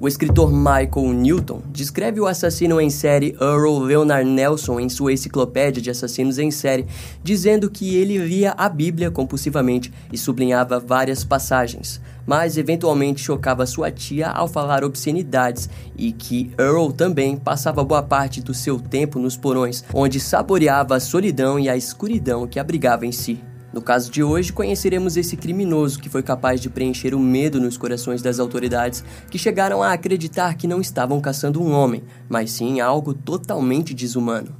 O escritor Michael Newton descreve o assassino em série Earl Leonard Nelson em sua enciclopédia de assassinos em série, dizendo que ele lia a Bíblia compulsivamente e sublinhava várias passagens, mas eventualmente chocava sua tia ao falar obscenidades e que Earl também passava boa parte do seu tempo nos porões, onde saboreava a solidão e a escuridão que abrigava em si. No caso de hoje, conheceremos esse criminoso que foi capaz de preencher o medo nos corações das autoridades que chegaram a acreditar que não estavam caçando um homem, mas sim algo totalmente desumano.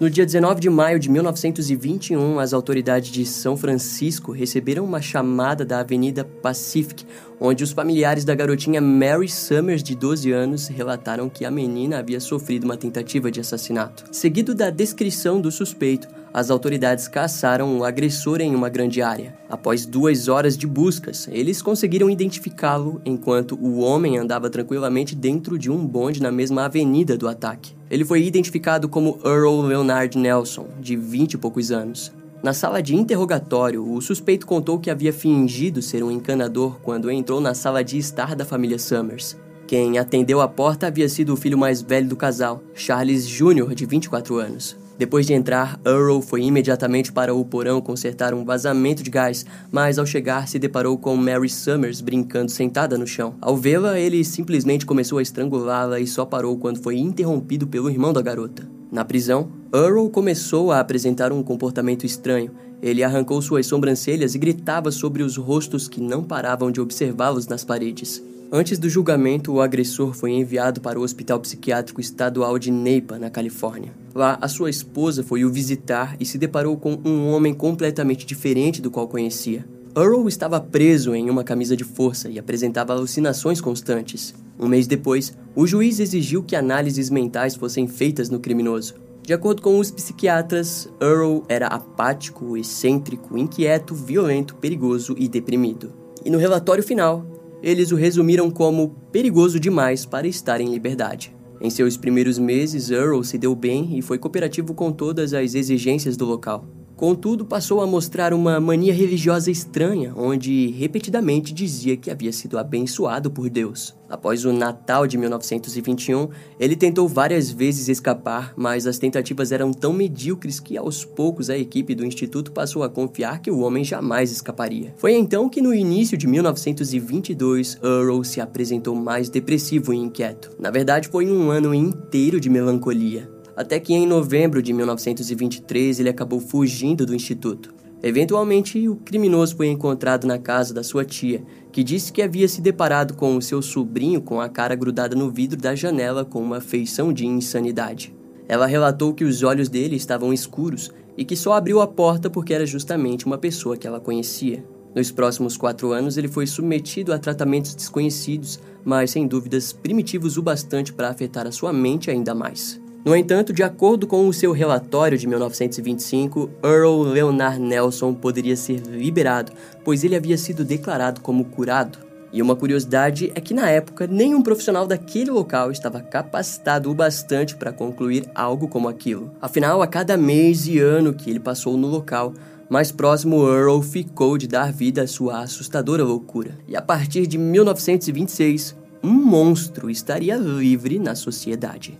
No dia 19 de maio de 1921, as autoridades de São Francisco receberam uma chamada da Avenida Pacific, onde os familiares da garotinha Mary Summers, de 12 anos, relataram que a menina havia sofrido uma tentativa de assassinato. Seguido da descrição do suspeito, as autoridades caçaram o agressor em uma grande área. Após duas horas de buscas, eles conseguiram identificá-lo enquanto o homem andava tranquilamente dentro de um bonde na mesma avenida do ataque. Ele foi identificado como Earl Leonard Nelson, de 20 e poucos anos. Na sala de interrogatório, o suspeito contou que havia fingido ser um encanador quando entrou na sala de estar da família Summers. Quem atendeu a porta havia sido o filho mais velho do casal, Charles Jr., de 24 anos. Depois de entrar, Earl foi imediatamente para o porão consertar um vazamento de gás, mas ao chegar se deparou com Mary Summers brincando sentada no chão. Ao vê-la, ele simplesmente começou a estrangulá-la e só parou quando foi interrompido pelo irmão da garota. Na prisão, Earl começou a apresentar um comportamento estranho. Ele arrancou suas sobrancelhas e gritava sobre os rostos que não paravam de observá-los nas paredes. Antes do julgamento, o agressor foi enviado para o Hospital Psiquiátrico Estadual de Napa, na Califórnia. Lá, a sua esposa foi o visitar e se deparou com um homem completamente diferente do qual conhecia. Earl estava preso em uma camisa de força e apresentava alucinações constantes. Um mês depois, o juiz exigiu que análises mentais fossem feitas no criminoso. De acordo com os psiquiatras, Earl era apático, excêntrico, inquieto, violento, perigoso e deprimido. E no relatório final, eles o resumiram como perigoso demais para estar em liberdade. Em seus primeiros meses, Earl se deu bem e foi cooperativo com todas as exigências do local. Contudo, passou a mostrar uma mania religiosa estranha, onde repetidamente dizia que havia sido abençoado por Deus. Após o Natal de 1921, ele tentou várias vezes escapar, mas as tentativas eram tão medíocres que aos poucos a equipe do instituto passou a confiar que o homem jamais escaparia. Foi então que no início de 1922, Earl se apresentou mais depressivo e inquieto. Na verdade, foi um ano inteiro de melancolia até que em novembro de 1923 ele acabou fugindo do instituto. Eventualmente, o criminoso foi encontrado na casa da sua tia, que disse que havia se deparado com o seu sobrinho com a cara grudada no vidro da janela com uma feição de insanidade. Ela relatou que os olhos dele estavam escuros e que só abriu a porta porque era justamente uma pessoa que ela conhecia. Nos próximos quatro anos, ele foi submetido a tratamentos desconhecidos, mas sem dúvidas primitivos o bastante para afetar a sua mente ainda mais. No entanto, de acordo com o seu relatório de 1925, Earl Leonard Nelson poderia ser liberado, pois ele havia sido declarado como curado. E uma curiosidade é que na época nenhum profissional daquele local estava capacitado o bastante para concluir algo como aquilo. Afinal, a cada mês e ano que ele passou no local, mais próximo Earl ficou de dar vida à sua assustadora loucura. E a partir de 1926, um monstro estaria livre na sociedade.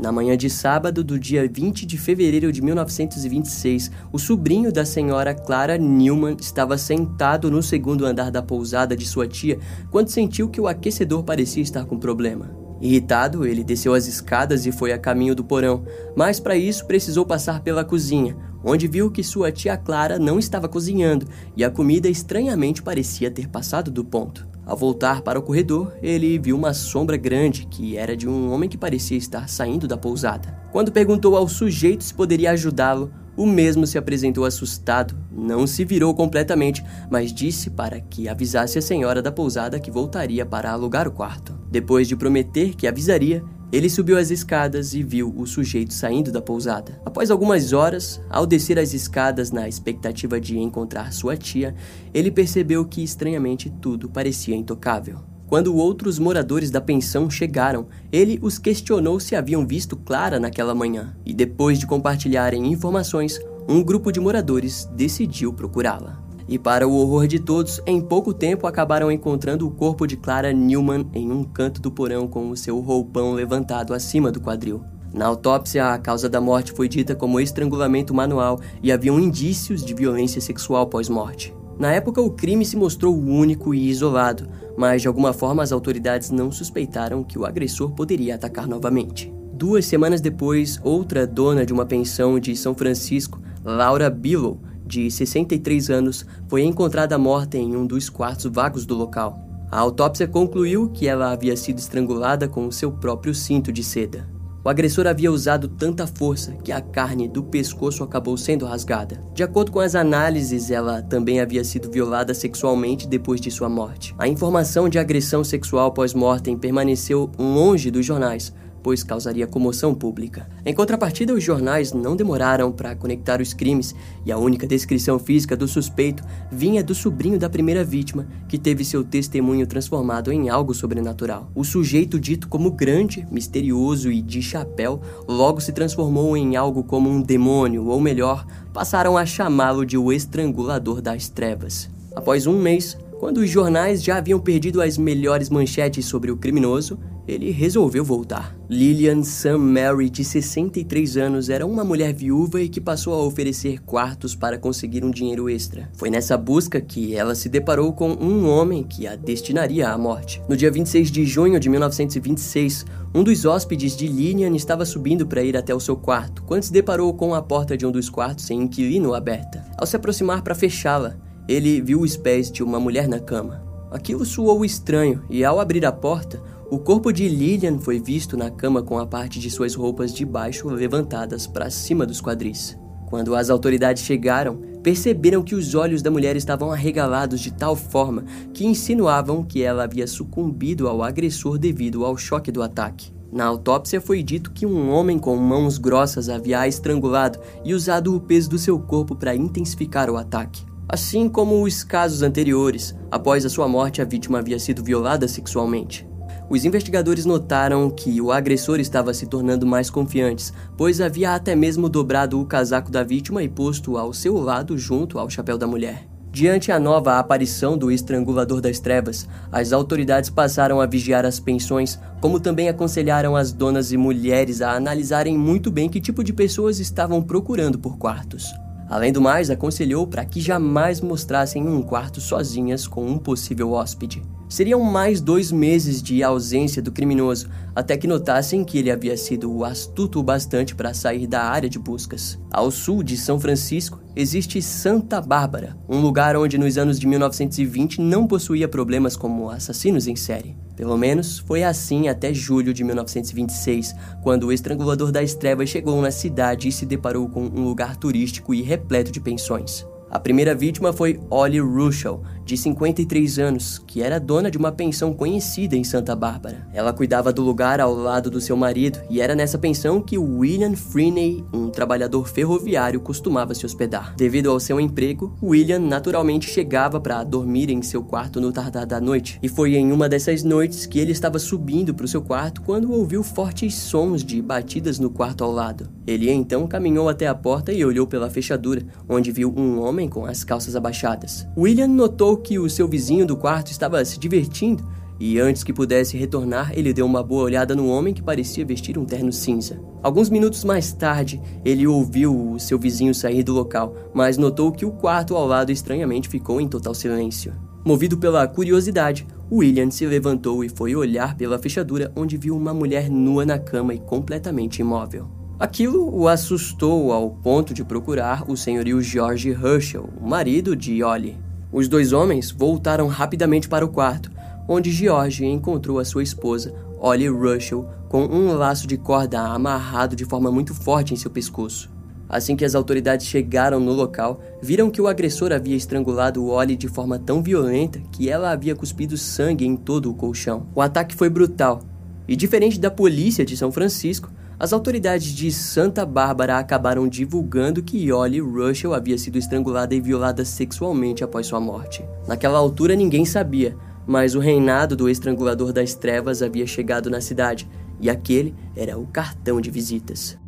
Na manhã de sábado do dia 20 de fevereiro de 1926, o sobrinho da senhora Clara Newman estava sentado no segundo andar da pousada de sua tia quando sentiu que o aquecedor parecia estar com problema. Irritado, ele desceu as escadas e foi a caminho do porão, mas para isso precisou passar pela cozinha, onde viu que sua tia Clara não estava cozinhando e a comida estranhamente parecia ter passado do ponto. Ao voltar para o corredor, ele viu uma sombra grande que era de um homem que parecia estar saindo da pousada. Quando perguntou ao sujeito se poderia ajudá-lo, o mesmo se apresentou assustado, não se virou completamente, mas disse para que avisasse a senhora da pousada que voltaria para alugar o quarto. Depois de prometer que avisaria, ele subiu as escadas e viu o sujeito saindo da pousada. Após algumas horas, ao descer as escadas na expectativa de encontrar sua tia, ele percebeu que estranhamente tudo parecia intocável. Quando outros moradores da pensão chegaram, ele os questionou se haviam visto Clara naquela manhã. E depois de compartilharem informações, um grupo de moradores decidiu procurá-la. E para o horror de todos, em pouco tempo acabaram encontrando o corpo de Clara Newman em um canto do porão com o seu roupão levantado acima do quadril. Na autópsia, a causa da morte foi dita como estrangulamento manual e haviam indícios de violência sexual pós-morte. Na época, o crime se mostrou único e isolado, mas de alguma forma as autoridades não suspeitaram que o agressor poderia atacar novamente. Duas semanas depois, outra dona de uma pensão de São Francisco, Laura Billow, de 63 anos, foi encontrada morta em um dos quartos vagos do local. A autópsia concluiu que ela havia sido estrangulada com o seu próprio cinto de seda. O agressor havia usado tanta força que a carne do pescoço acabou sendo rasgada. De acordo com as análises, ela também havia sido violada sexualmente depois de sua morte. A informação de agressão sexual pós-mortem permaneceu longe dos jornais, pois causaria comoção pública. Em contrapartida, os jornais não demoraram para conectar os crimes e a única descrição física do suspeito vinha do sobrinho da primeira vítima, que teve seu testemunho transformado em algo sobrenatural. O sujeito dito como grande, misterioso e de chapéu logo se transformou em algo como um demônio, ou melhor, passaram a chamá-lo de o estrangulador das trevas. Após um mês, quando os jornais já haviam perdido as melhores manchetes sobre o criminoso, ele resolveu voltar. Lillian Sam Mary, de 63 anos, era uma mulher viúva e que passou a oferecer quartos para conseguir um dinheiro extra. Foi nessa busca que ela se deparou com um homem que a destinaria à morte. No dia 26 de junho de 1926, um dos hóspedes de Lillian estava subindo para ir até o seu quarto, quando se deparou com a porta de um dos quartos sem inquilino aberta. Ao se aproximar para fechá-la, ele viu os pés de uma mulher na cama. Aquilo soou estranho e, ao abrir a porta, o corpo de Lillian foi visto na cama com a parte de suas roupas de baixo levantadas para cima dos quadris. Quando as autoridades chegaram, perceberam que os olhos da mulher estavam arregalados de tal forma que insinuavam que ela havia sucumbido ao agressor devido ao choque do ataque. Na autópsia foi dito que um homem com mãos grossas havia a estrangulado e usado o peso do seu corpo para intensificar o ataque. Assim como os casos anteriores, após a sua morte a vítima havia sido violada sexualmente. Os investigadores notaram que o agressor estava se tornando mais confiante, pois havia até mesmo dobrado o casaco da vítima e posto ao seu lado junto ao chapéu da mulher. Diante a nova aparição do estrangulador das trevas, as autoridades passaram a vigiar as pensões, como também aconselharam as donas e mulheres a analisarem muito bem que tipo de pessoas estavam procurando por quartos. Além do mais, aconselhou para que jamais mostrassem um quarto sozinhas com um possível hóspede. Seriam mais dois meses de ausência do criminoso, até que notassem que ele havia sido astuto o bastante para sair da área de buscas. Ao sul de São Francisco, existe Santa Bárbara, um lugar onde nos anos de 1920 não possuía problemas como assassinos em série. Pelo menos foi assim até julho de 1926, quando o estrangulador das trevas chegou na cidade e se deparou com um lugar turístico e repleto de pensões. A primeira vítima foi Ollie Ruschel, de 53 anos, que era dona de uma pensão conhecida em Santa Bárbara. Ela cuidava do lugar ao lado do seu marido e era nessa pensão que William Freeney, um trabalhador ferroviário, costumava se hospedar. Devido ao seu emprego, William naturalmente chegava para dormir em seu quarto no tardar da noite. E foi em uma dessas noites que ele estava subindo para o seu quarto quando ouviu fortes sons de batidas no quarto ao lado. Ele então caminhou até a porta e olhou pela fechadura, onde viu um homem com as calças abaixadas. William notou que o seu vizinho do quarto estava se divertindo e antes que pudesse retornar, ele deu uma boa olhada no homem que parecia vestir um terno cinza. Alguns minutos mais tarde, ele ouviu o seu vizinho sair do local, mas notou que o quarto ao lado estranhamente ficou em total silêncio. Movido pela curiosidade, William se levantou e foi olhar pela fechadura onde viu uma mulher nua na cama e completamente imóvel. Aquilo o assustou ao ponto de procurar o senhorio George Herschel, o marido de Ollie. Os dois homens voltaram rapidamente para o quarto, onde George encontrou a sua esposa, Ollie Russell, com um laço de corda amarrado de forma muito forte em seu pescoço. Assim que as autoridades chegaram no local, viram que o agressor havia estrangulado Ollie de forma tão violenta que ela havia cuspido sangue em todo o colchão. O ataque foi brutal, e diferente da polícia de São Francisco, as autoridades de Santa Bárbara acabaram divulgando que Ollie Russell havia sido estrangulada e violada sexualmente após sua morte. Naquela altura ninguém sabia, mas o reinado do estrangulador das trevas havia chegado na cidade, e aquele era o cartão de visitas.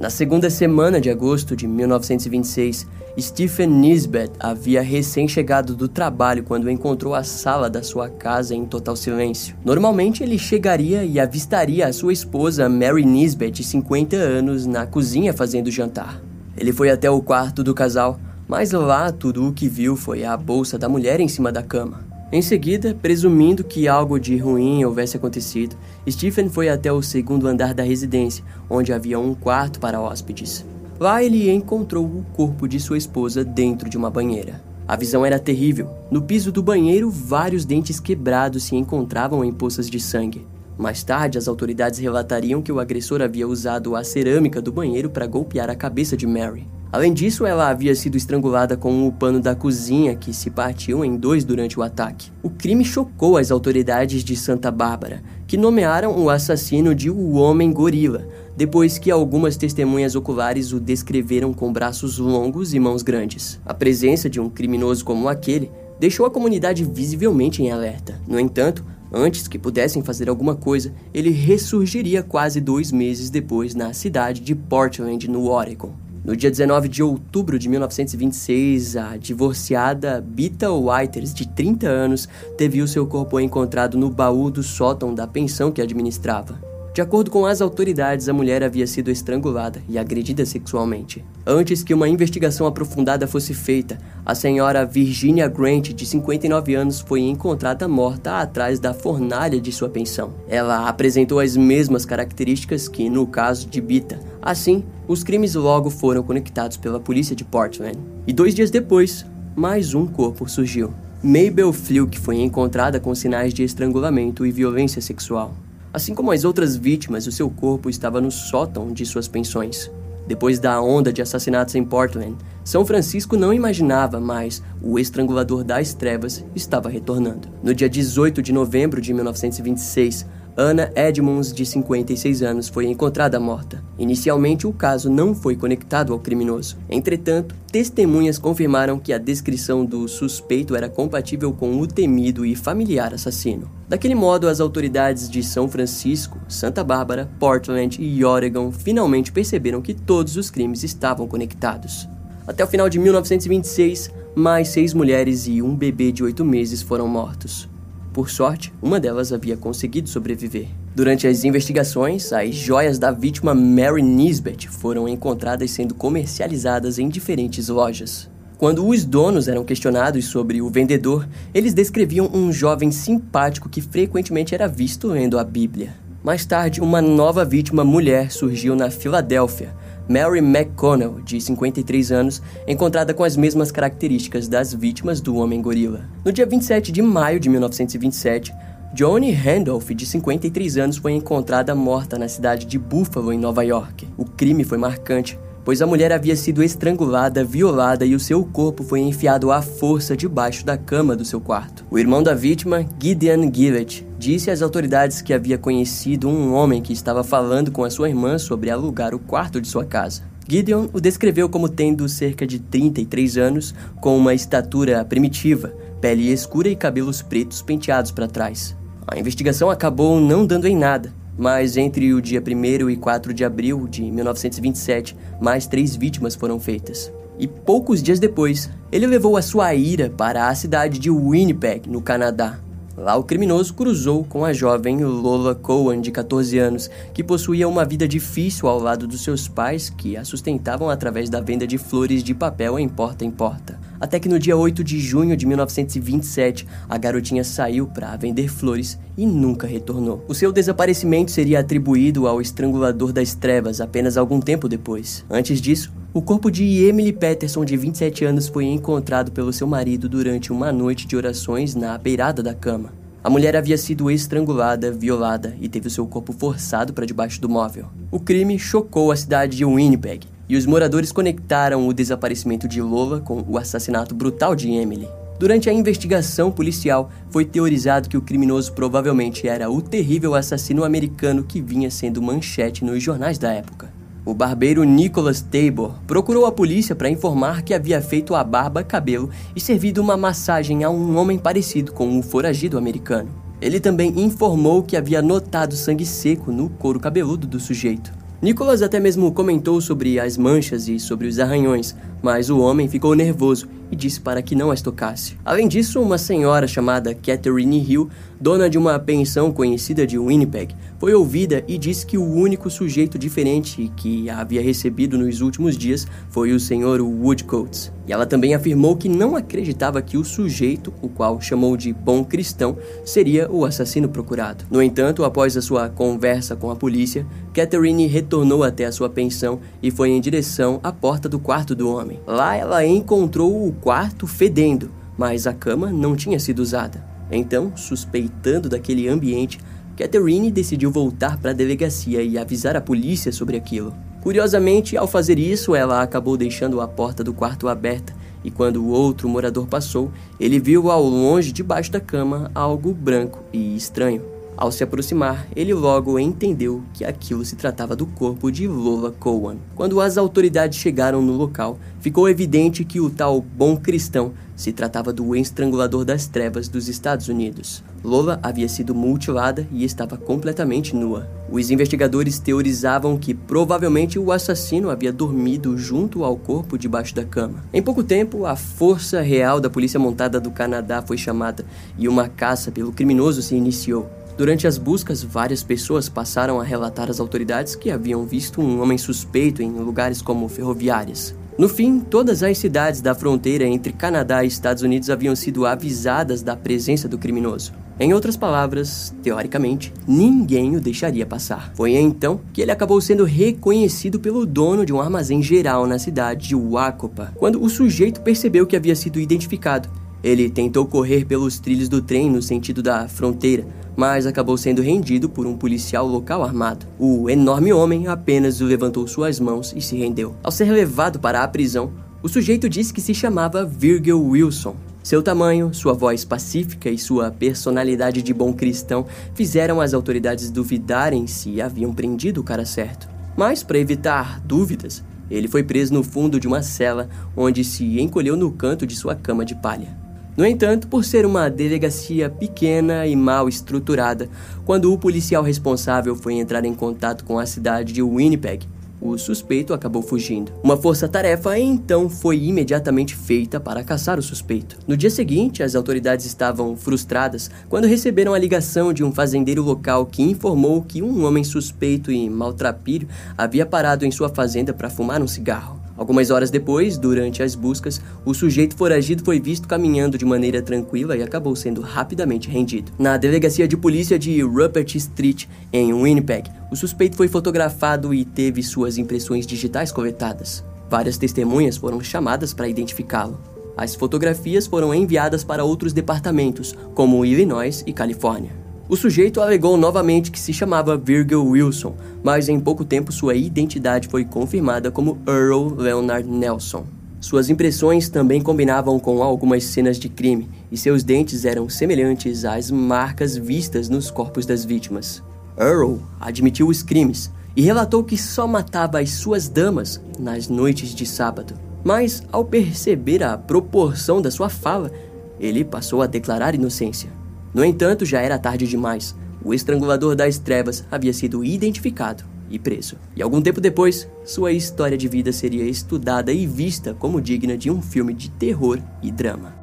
Na segunda semana de agosto de 1926, Stephen Nisbet havia recém-chegado do trabalho quando encontrou a sala da sua casa em total silêncio. Normalmente ele chegaria e avistaria a sua esposa Mary Nisbet, de 50 anos, na cozinha fazendo jantar. Ele foi até o quarto do casal, mas lá tudo o que viu foi a bolsa da mulher em cima da cama. Em seguida, presumindo que algo de ruim houvesse acontecido, Stephen foi até o segundo andar da residência, onde havia um quarto para hóspedes. Lá ele encontrou o corpo de sua esposa dentro de uma banheira. A visão era terrível. No piso do banheiro, vários dentes quebrados se encontravam em poças de sangue. Mais tarde, as autoridades relatariam que o agressor havia usado a cerâmica do banheiro para golpear a cabeça de Mary. Além disso, ela havia sido estrangulada com o pano da cozinha que se partiu em dois durante o ataque. O crime chocou as autoridades de Santa Bárbara, que nomearam o assassino de o Homem Gorila, depois que algumas testemunhas oculares o descreveram com braços longos e mãos grandes. A presença de um criminoso como aquele deixou a comunidade visivelmente em alerta. No entanto, Antes que pudessem fazer alguma coisa, ele ressurgiria quase dois meses depois na cidade de Portland, no Oregon. No dia 19 de outubro de 1926, a divorciada Bita Whiters, de 30 anos, teve o seu corpo encontrado no baú do sótão da pensão que administrava. De acordo com as autoridades, a mulher havia sido estrangulada e agredida sexualmente. Antes que uma investigação aprofundada fosse feita, a senhora Virginia Grant, de 59 anos, foi encontrada morta atrás da fornalha de sua pensão. Ela apresentou as mesmas características que no caso de Bita. Assim, os crimes logo foram conectados pela polícia de Portland. E dois dias depois, mais um corpo surgiu. Mabel Fluke foi encontrada com sinais de estrangulamento e violência sexual. Assim como as outras vítimas, o seu corpo estava no sótão de suas pensões. Depois da onda de assassinatos em Portland, São Francisco não imaginava mais o estrangulador das trevas estava retornando. No dia 18 de novembro de 1926, Anna Edmonds, de 56 anos, foi encontrada morta. Inicialmente, o caso não foi conectado ao criminoso. Entretanto, testemunhas confirmaram que a descrição do suspeito era compatível com o temido e familiar assassino. Daquele modo, as autoridades de São Francisco, Santa Bárbara, Portland e Oregon finalmente perceberam que todos os crimes estavam conectados. Até o final de 1926, mais seis mulheres e um bebê de oito meses foram mortos. Por sorte, uma delas havia conseguido sobreviver. Durante as investigações, as joias da vítima Mary Nisbet foram encontradas sendo comercializadas em diferentes lojas. Quando os donos eram questionados sobre o vendedor, eles descreviam um jovem simpático que frequentemente era visto lendo a Bíblia. Mais tarde, uma nova vítima mulher surgiu na Filadélfia, Mary McConnell, de 53 anos, encontrada com as mesmas características das vítimas do Homem-Gorila. No dia 27 de maio de 1927, Johnny Randolph, de 53 anos, foi encontrada morta na cidade de Buffalo, em Nova York. O crime foi marcante, pois a mulher havia sido estrangulada, violada e o seu corpo foi enfiado à força debaixo da cama do seu quarto. O irmão da vítima, Gideon Gillett, disse às autoridades que havia conhecido um homem que estava falando com a sua irmã sobre alugar o quarto de sua casa. Gideon o descreveu como tendo cerca de 33 anos, com uma estatura primitiva, pele escura e cabelos pretos penteados para trás. A investigação acabou não dando em nada, mas entre o dia 1 e 4 de abril de 1927, mais três vítimas foram feitas. E poucos dias depois, ele levou a sua ira para a cidade de Winnipeg, no Canadá, Lá, o criminoso cruzou com a jovem Lola Cohen, de 14 anos, que possuía uma vida difícil ao lado dos seus pais, que a sustentavam através da venda de flores de papel em porta em porta. Até que no dia 8 de junho de 1927, a garotinha saiu para vender flores e nunca retornou. O seu desaparecimento seria atribuído ao estrangulador das trevas apenas algum tempo depois. Antes disso, o corpo de Emily Peterson, de 27 anos, foi encontrado pelo seu marido durante uma noite de orações na beirada da cama. A mulher havia sido estrangulada, violada e teve o seu corpo forçado para debaixo do móvel. O crime chocou a cidade de Winnipeg e os moradores conectaram o desaparecimento de Lola com o assassinato brutal de Emily. Durante a investigação policial, foi teorizado que o criminoso provavelmente era o terrível assassino americano que vinha sendo manchete nos jornais da época. O barbeiro Nicholas Tabor procurou a polícia para informar que havia feito a barba, cabelo e servido uma massagem a um homem parecido com o foragido americano. Ele também informou que havia notado sangue seco no couro cabeludo do sujeito. Nicholas até mesmo comentou sobre as manchas e sobre os arranhões, mas o homem ficou nervoso e disse para que não as tocasse. Além disso, uma senhora chamada Catherine Hill, dona de uma pensão conhecida de Winnipeg, foi ouvida e disse que o único sujeito diferente que a havia recebido nos últimos dias foi o Sr. Woodcoats. E ela também afirmou que não acreditava que o sujeito, o qual chamou de bom cristão, seria o assassino procurado. No entanto, após a sua conversa com a polícia, Catherine retornou até a sua pensão e foi em direção à porta do quarto do homem. Lá ela encontrou o quarto fedendo, mas a cama não tinha sido usada. Então, suspeitando daquele ambiente, Catherine decidiu voltar para a delegacia e avisar a polícia sobre aquilo. Curiosamente, ao fazer isso, ela acabou deixando a porta do quarto aberta e quando o outro morador passou, ele viu ao longe, debaixo da cama, algo branco e estranho. Ao se aproximar, ele logo entendeu que aquilo se tratava do corpo de Lola Cowan. Quando as autoridades chegaram no local, ficou evidente que o tal bom cristão se tratava do estrangulador das trevas dos Estados Unidos. Lola havia sido mutilada e estava completamente nua. Os investigadores teorizavam que provavelmente o assassino havia dormido junto ao corpo debaixo da cama. Em pouco tempo, a Força Real da Polícia Montada do Canadá foi chamada e uma caça pelo criminoso se iniciou. Durante as buscas, várias pessoas passaram a relatar às autoridades que haviam visto um homem suspeito em lugares como ferroviárias. No fim, todas as cidades da fronteira entre Canadá e Estados Unidos haviam sido avisadas da presença do criminoso. Em outras palavras, teoricamente, ninguém o deixaria passar. Foi então que ele acabou sendo reconhecido pelo dono de um armazém geral na cidade de Wacopa, quando o sujeito percebeu que havia sido identificado. Ele tentou correr pelos trilhos do trem no sentido da fronteira, mas acabou sendo rendido por um policial local armado. O enorme homem apenas levantou suas mãos e se rendeu. Ao ser levado para a prisão, o sujeito disse que se chamava Virgil Wilson. Seu tamanho, sua voz pacífica e sua personalidade de bom cristão fizeram as autoridades duvidarem se haviam prendido o cara certo. Mas, para evitar dúvidas, ele foi preso no fundo de uma cela, onde se encolheu no canto de sua cama de palha. No entanto, por ser uma delegacia pequena e mal estruturada, quando o policial responsável foi entrar em contato com a cidade de Winnipeg, o suspeito acabou fugindo. Uma força-tarefa então foi imediatamente feita para caçar o suspeito. No dia seguinte, as autoridades estavam frustradas quando receberam a ligação de um fazendeiro local que informou que um homem suspeito e maltrapilho havia parado em sua fazenda para fumar um cigarro. Algumas horas depois, durante as buscas, o sujeito foragido foi visto caminhando de maneira tranquila e acabou sendo rapidamente rendido. Na delegacia de polícia de Rupert Street, em Winnipeg, o suspeito foi fotografado e teve suas impressões digitais coletadas. Várias testemunhas foram chamadas para identificá-lo. As fotografias foram enviadas para outros departamentos, como Illinois e Califórnia. O sujeito alegou novamente que se chamava Virgil Wilson, mas em pouco tempo sua identidade foi confirmada como Earl Leonard Nelson. Suas impressões também combinavam com algumas cenas de crime e seus dentes eram semelhantes às marcas vistas nos corpos das vítimas. Earl admitiu os crimes e relatou que só matava as suas damas nas noites de sábado. Mas, ao perceber a proporção da sua fala, ele passou a declarar inocência. No entanto, já era tarde demais. O estrangulador das trevas havia sido identificado e preso. E algum tempo depois, sua história de vida seria estudada e vista como digna de um filme de terror e drama.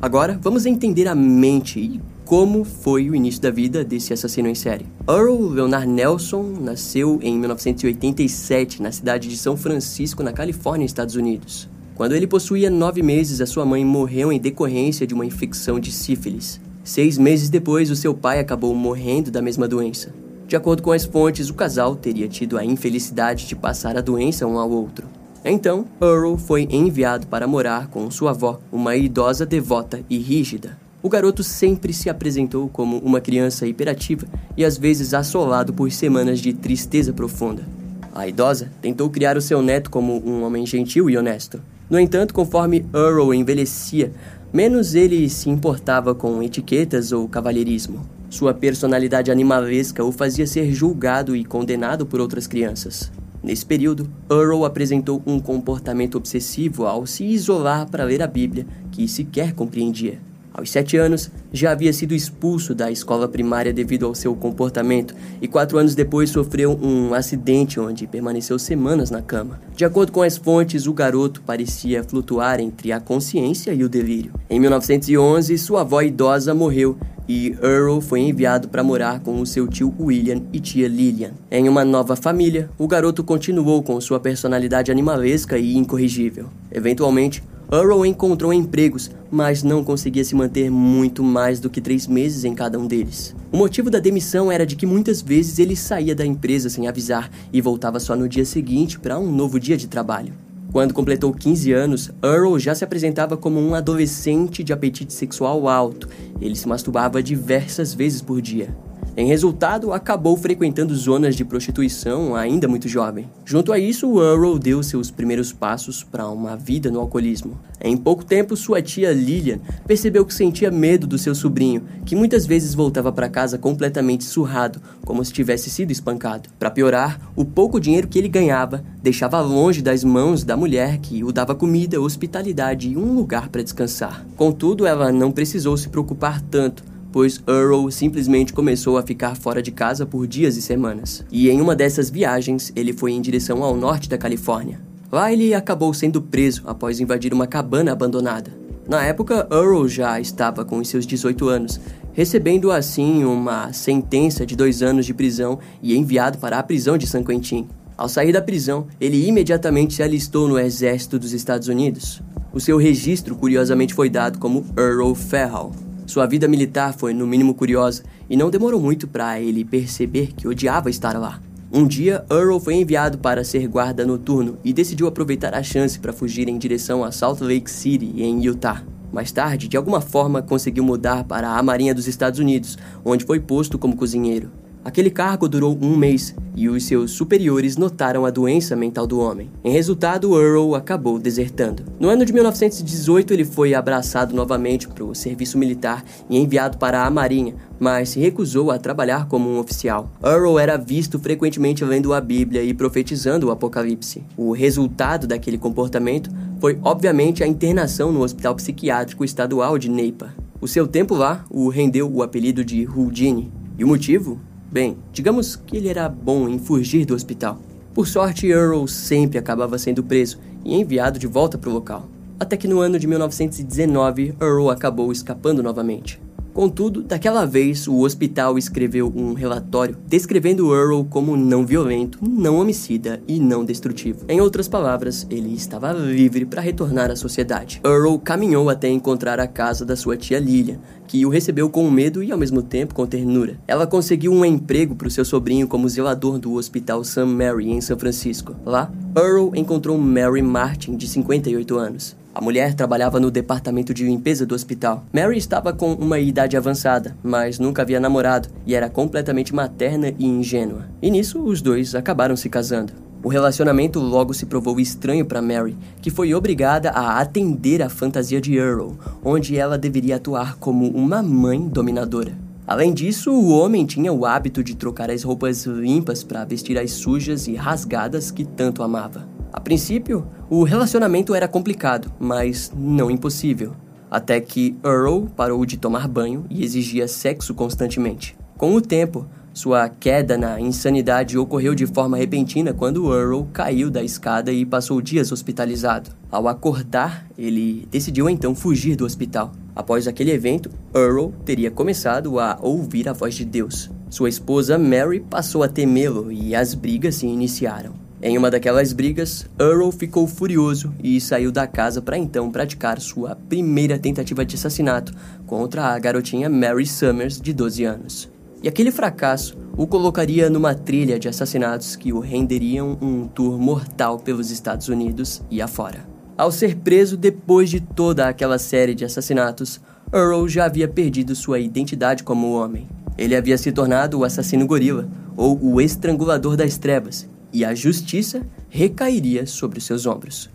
Agora, vamos entender a mente e como foi o início da vida desse assassino em série. Earl Leonard Nelson nasceu em 1987 na cidade de São Francisco, na Califórnia, Estados Unidos. Quando ele possuía nove meses, a sua mãe morreu em decorrência de uma infecção de sífilis. Seis meses depois, o seu pai acabou morrendo da mesma doença. De acordo com as fontes, o casal teria tido a infelicidade de passar a doença um ao outro. Então, Earl foi enviado para morar com sua avó, uma idosa devota e rígida. O garoto sempre se apresentou como uma criança hiperativa e às vezes assolado por semanas de tristeza profunda. A idosa tentou criar o seu neto como um homem gentil e honesto, no entanto, conforme Earl envelhecia, menos ele se importava com etiquetas ou cavalheirismo. Sua personalidade animalesca o fazia ser julgado e condenado por outras crianças. Nesse período, Earl apresentou um comportamento obsessivo ao se isolar para ler a Bíblia, que sequer compreendia. Aos sete anos, já havia sido expulso da escola primária devido ao seu comportamento e quatro anos depois sofreu um acidente onde permaneceu semanas na cama. De acordo com as fontes, o garoto parecia flutuar entre a consciência e o delírio. Em 1911, sua avó idosa morreu e Earl foi enviado para morar com o seu tio William e tia Lillian. Em uma nova família, o garoto continuou com sua personalidade animalesca e incorrigível. Eventualmente, Earl encontrou empregos, mas não conseguia se manter muito mais do que três meses em cada um deles. O motivo da demissão era de que muitas vezes ele saía da empresa sem avisar e voltava só no dia seguinte para um novo dia de trabalho. Quando completou 15 anos, Earl já se apresentava como um adolescente de apetite sexual alto. Ele se masturbava diversas vezes por dia. Em resultado, acabou frequentando zonas de prostituição ainda muito jovem. Junto a isso, Earl deu seus primeiros passos para uma vida no alcoolismo. Em pouco tempo, sua tia Lillian percebeu que sentia medo do seu sobrinho, que muitas vezes voltava para casa completamente surrado, como se tivesse sido espancado. Para piorar, o pouco dinheiro que ele ganhava deixava longe das mãos da mulher que o dava comida, hospitalidade e um lugar para descansar. Contudo, ela não precisou se preocupar tanto pois Earl simplesmente começou a ficar fora de casa por dias e semanas. E em uma dessas viagens, ele foi em direção ao norte da Califórnia. Lá ele acabou sendo preso após invadir uma cabana abandonada. Na época, Earl já estava com seus 18 anos, recebendo assim uma sentença de dois anos de prisão e enviado para a prisão de San Quentin. Ao sair da prisão, ele imediatamente se alistou no exército dos Estados Unidos. O seu registro, curiosamente, foi dado como Earl Ferrell. Sua vida militar foi no mínimo curiosa e não demorou muito para ele perceber que odiava estar lá. Um dia, Earl foi enviado para ser guarda noturno e decidiu aproveitar a chance para fugir em direção a Salt Lake City, em Utah. Mais tarde, de alguma forma, conseguiu mudar para a Marinha dos Estados Unidos, onde foi posto como cozinheiro. Aquele cargo durou um mês e os seus superiores notaram a doença mental do homem. Em resultado, Earl acabou desertando. No ano de 1918, ele foi abraçado novamente para o serviço militar e enviado para a Marinha, mas se recusou a trabalhar como um oficial. Earl era visto frequentemente lendo a Bíblia e profetizando o Apocalipse. O resultado daquele comportamento foi, obviamente, a internação no Hospital Psiquiátrico Estadual de Neipa. O seu tempo lá o rendeu o apelido de Houdini. E o motivo? Bem, digamos que ele era bom em fugir do hospital. Por sorte, Earl sempre acabava sendo preso e enviado de volta para o local. Até que no ano de 1919, Earl acabou escapando novamente. Contudo, daquela vez, o hospital escreveu um relatório descrevendo Earl como não violento, não homicida e não destrutivo. Em outras palavras, ele estava livre para retornar à sociedade. Earl caminhou até encontrar a casa da sua tia Lilian, que o recebeu com medo e ao mesmo tempo com ternura. Ela conseguiu um emprego para o seu sobrinho como zelador do Hospital St. Mary em São Francisco. Lá, Earl encontrou Mary Martin, de 58 anos. A mulher trabalhava no departamento de limpeza do hospital. Mary estava com uma idade avançada, mas nunca havia namorado e era completamente materna e ingênua. E nisso, os dois acabaram se casando. O relacionamento logo se provou estranho para Mary, que foi obrigada a atender à fantasia de Earl, onde ela deveria atuar como uma mãe dominadora. Além disso, o homem tinha o hábito de trocar as roupas limpas para vestir as sujas e rasgadas que tanto amava. A princípio, o relacionamento era complicado, mas não impossível, até que Earl parou de tomar banho e exigia sexo constantemente. Com o tempo, sua queda na insanidade ocorreu de forma repentina quando Earl caiu da escada e passou dias hospitalizado. Ao acordar, ele decidiu então fugir do hospital. Após aquele evento, Earl teria começado a ouvir a voz de Deus. Sua esposa Mary passou a temê-lo e as brigas se iniciaram. Em uma daquelas brigas, Earl ficou furioso e saiu da casa para então praticar sua primeira tentativa de assassinato contra a garotinha Mary Summers, de 12 anos. E aquele fracasso o colocaria numa trilha de assassinatos que o renderiam um tour mortal pelos Estados Unidos e afora. Ao ser preso depois de toda aquela série de assassinatos, Earl já havia perdido sua identidade como homem. Ele havia se tornado o assassino gorila, ou o estrangulador das trevas, e a justiça recairia sobre seus ombros.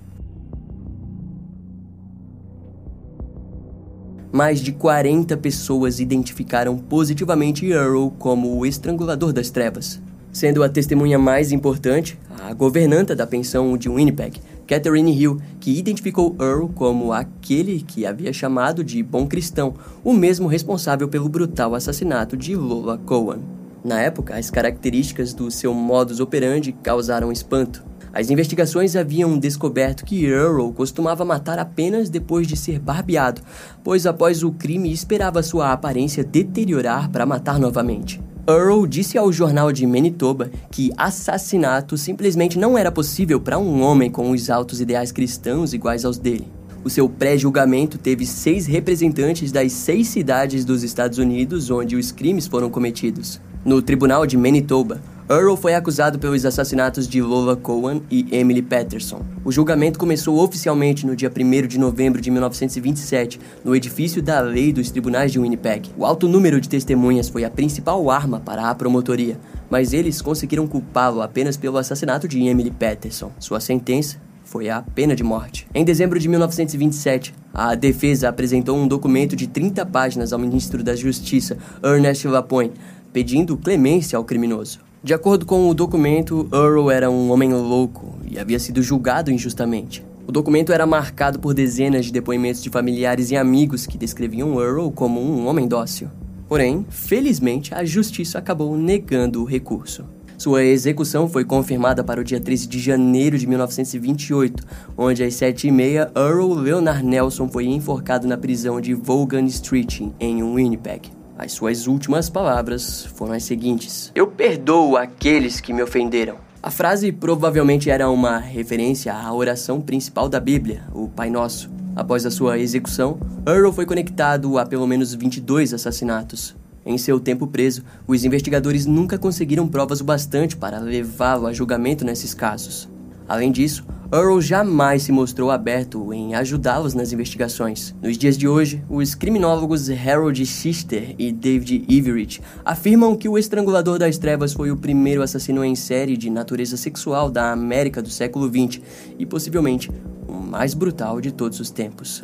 mais de 40 pessoas identificaram positivamente Earl como o estrangulador das trevas. Sendo a testemunha mais importante, a governanta da pensão de Winnipeg, Catherine Hill, que identificou Earl como aquele que havia chamado de bom cristão, o mesmo responsável pelo brutal assassinato de Lola Cohen. Na época, as características do seu modus operandi causaram espanto. As investigações haviam descoberto que Earl costumava matar apenas depois de ser barbeado, pois após o crime esperava sua aparência deteriorar para matar novamente. Earl disse ao jornal de Manitoba que assassinato simplesmente não era possível para um homem com os altos ideais cristãos iguais aos dele. O seu pré-julgamento teve seis representantes das seis cidades dos Estados Unidos onde os crimes foram cometidos. No tribunal de Manitoba, Earl foi acusado pelos assassinatos de Lola Cohen e Emily Patterson. O julgamento começou oficialmente no dia 1 de novembro de 1927, no edifício da lei dos tribunais de Winnipeg. O alto número de testemunhas foi a principal arma para a promotoria, mas eles conseguiram culpá-lo apenas pelo assassinato de Emily Patterson. Sua sentença foi a pena de morte. Em dezembro de 1927, a defesa apresentou um documento de 30 páginas ao ministro da Justiça, Ernest Lapointe, pedindo clemência ao criminoso. De acordo com o documento, Earl era um homem louco e havia sido julgado injustamente. O documento era marcado por dezenas de depoimentos de familiares e amigos que descreviam Earl como um homem dócil. Porém, felizmente, a justiça acabou negando o recurso. Sua execução foi confirmada para o dia 13 de janeiro de 1928, onde às 7h30 Earl Leonard Nelson foi enforcado na prisão de Vaughan Street, em Winnipeg. As suas últimas palavras foram as seguintes: Eu perdoo aqueles que me ofenderam. A frase provavelmente era uma referência à oração principal da Bíblia, o Pai Nosso. Após a sua execução, Earl foi conectado a pelo menos 22 assassinatos. Em seu tempo preso, os investigadores nunca conseguiram provas o bastante para levá-lo a julgamento nesses casos. Além disso, Earl jamais se mostrou aberto em ajudá-los nas investigações. Nos dias de hoje, os criminólogos Harold Schister e David Everett afirmam que o estrangulador das trevas foi o primeiro assassino em série de natureza sexual da América do século XX e possivelmente o mais brutal de todos os tempos.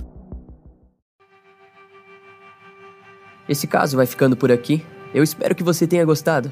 Esse caso vai ficando por aqui. Eu espero que você tenha gostado.